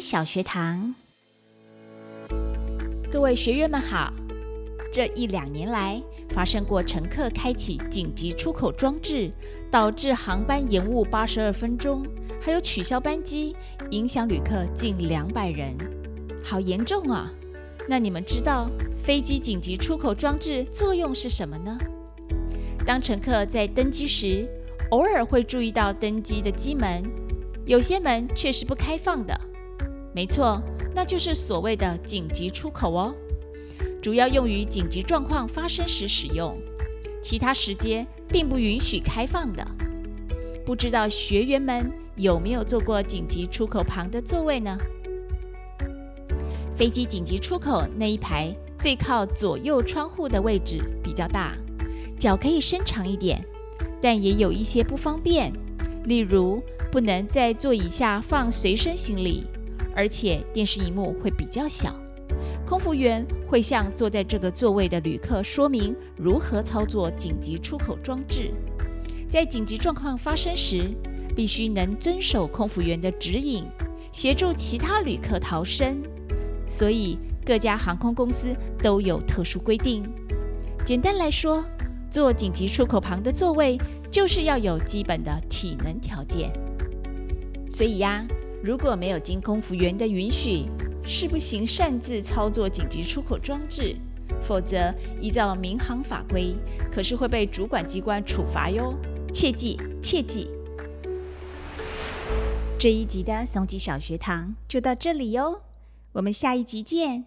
小学堂，各位学员们好。这一两年来，发生过乘客开启紧急出口装置，导致航班延误八十二分钟，还有取消班机，影响旅客近两百人，好严重啊！那你们知道飞机紧急出口装置作用是什么呢？当乘客在登机时，偶尔会注意到登机的机门。有些门却是不开放的，没错，那就是所谓的紧急出口哦。主要用于紧急状况发生时使用，其他时间并不允许开放的。不知道学员们有没有坐过紧急出口旁的座位呢？飞机紧急出口那一排最靠左右窗户的位置比较大，脚可以伸长一点，但也有一些不方便，例如。不能在座椅下放随身行李，而且电视荧幕会比较小。空服员会向坐在这个座位的旅客说明如何操作紧急出口装置。在紧急状况发生时，必须能遵守空服员的指引，协助其他旅客逃生。所以各家航空公司都有特殊规定。简单来说，坐紧急出口旁的座位就是要有基本的体能条件。所以呀，如果没有经空服员的允许，是不行擅自操作紧急出口装置，否则依照民航法规，可是会被主管机关处罚哟。切记，切记。这一集的松吉小学堂就到这里哟，我们下一集见。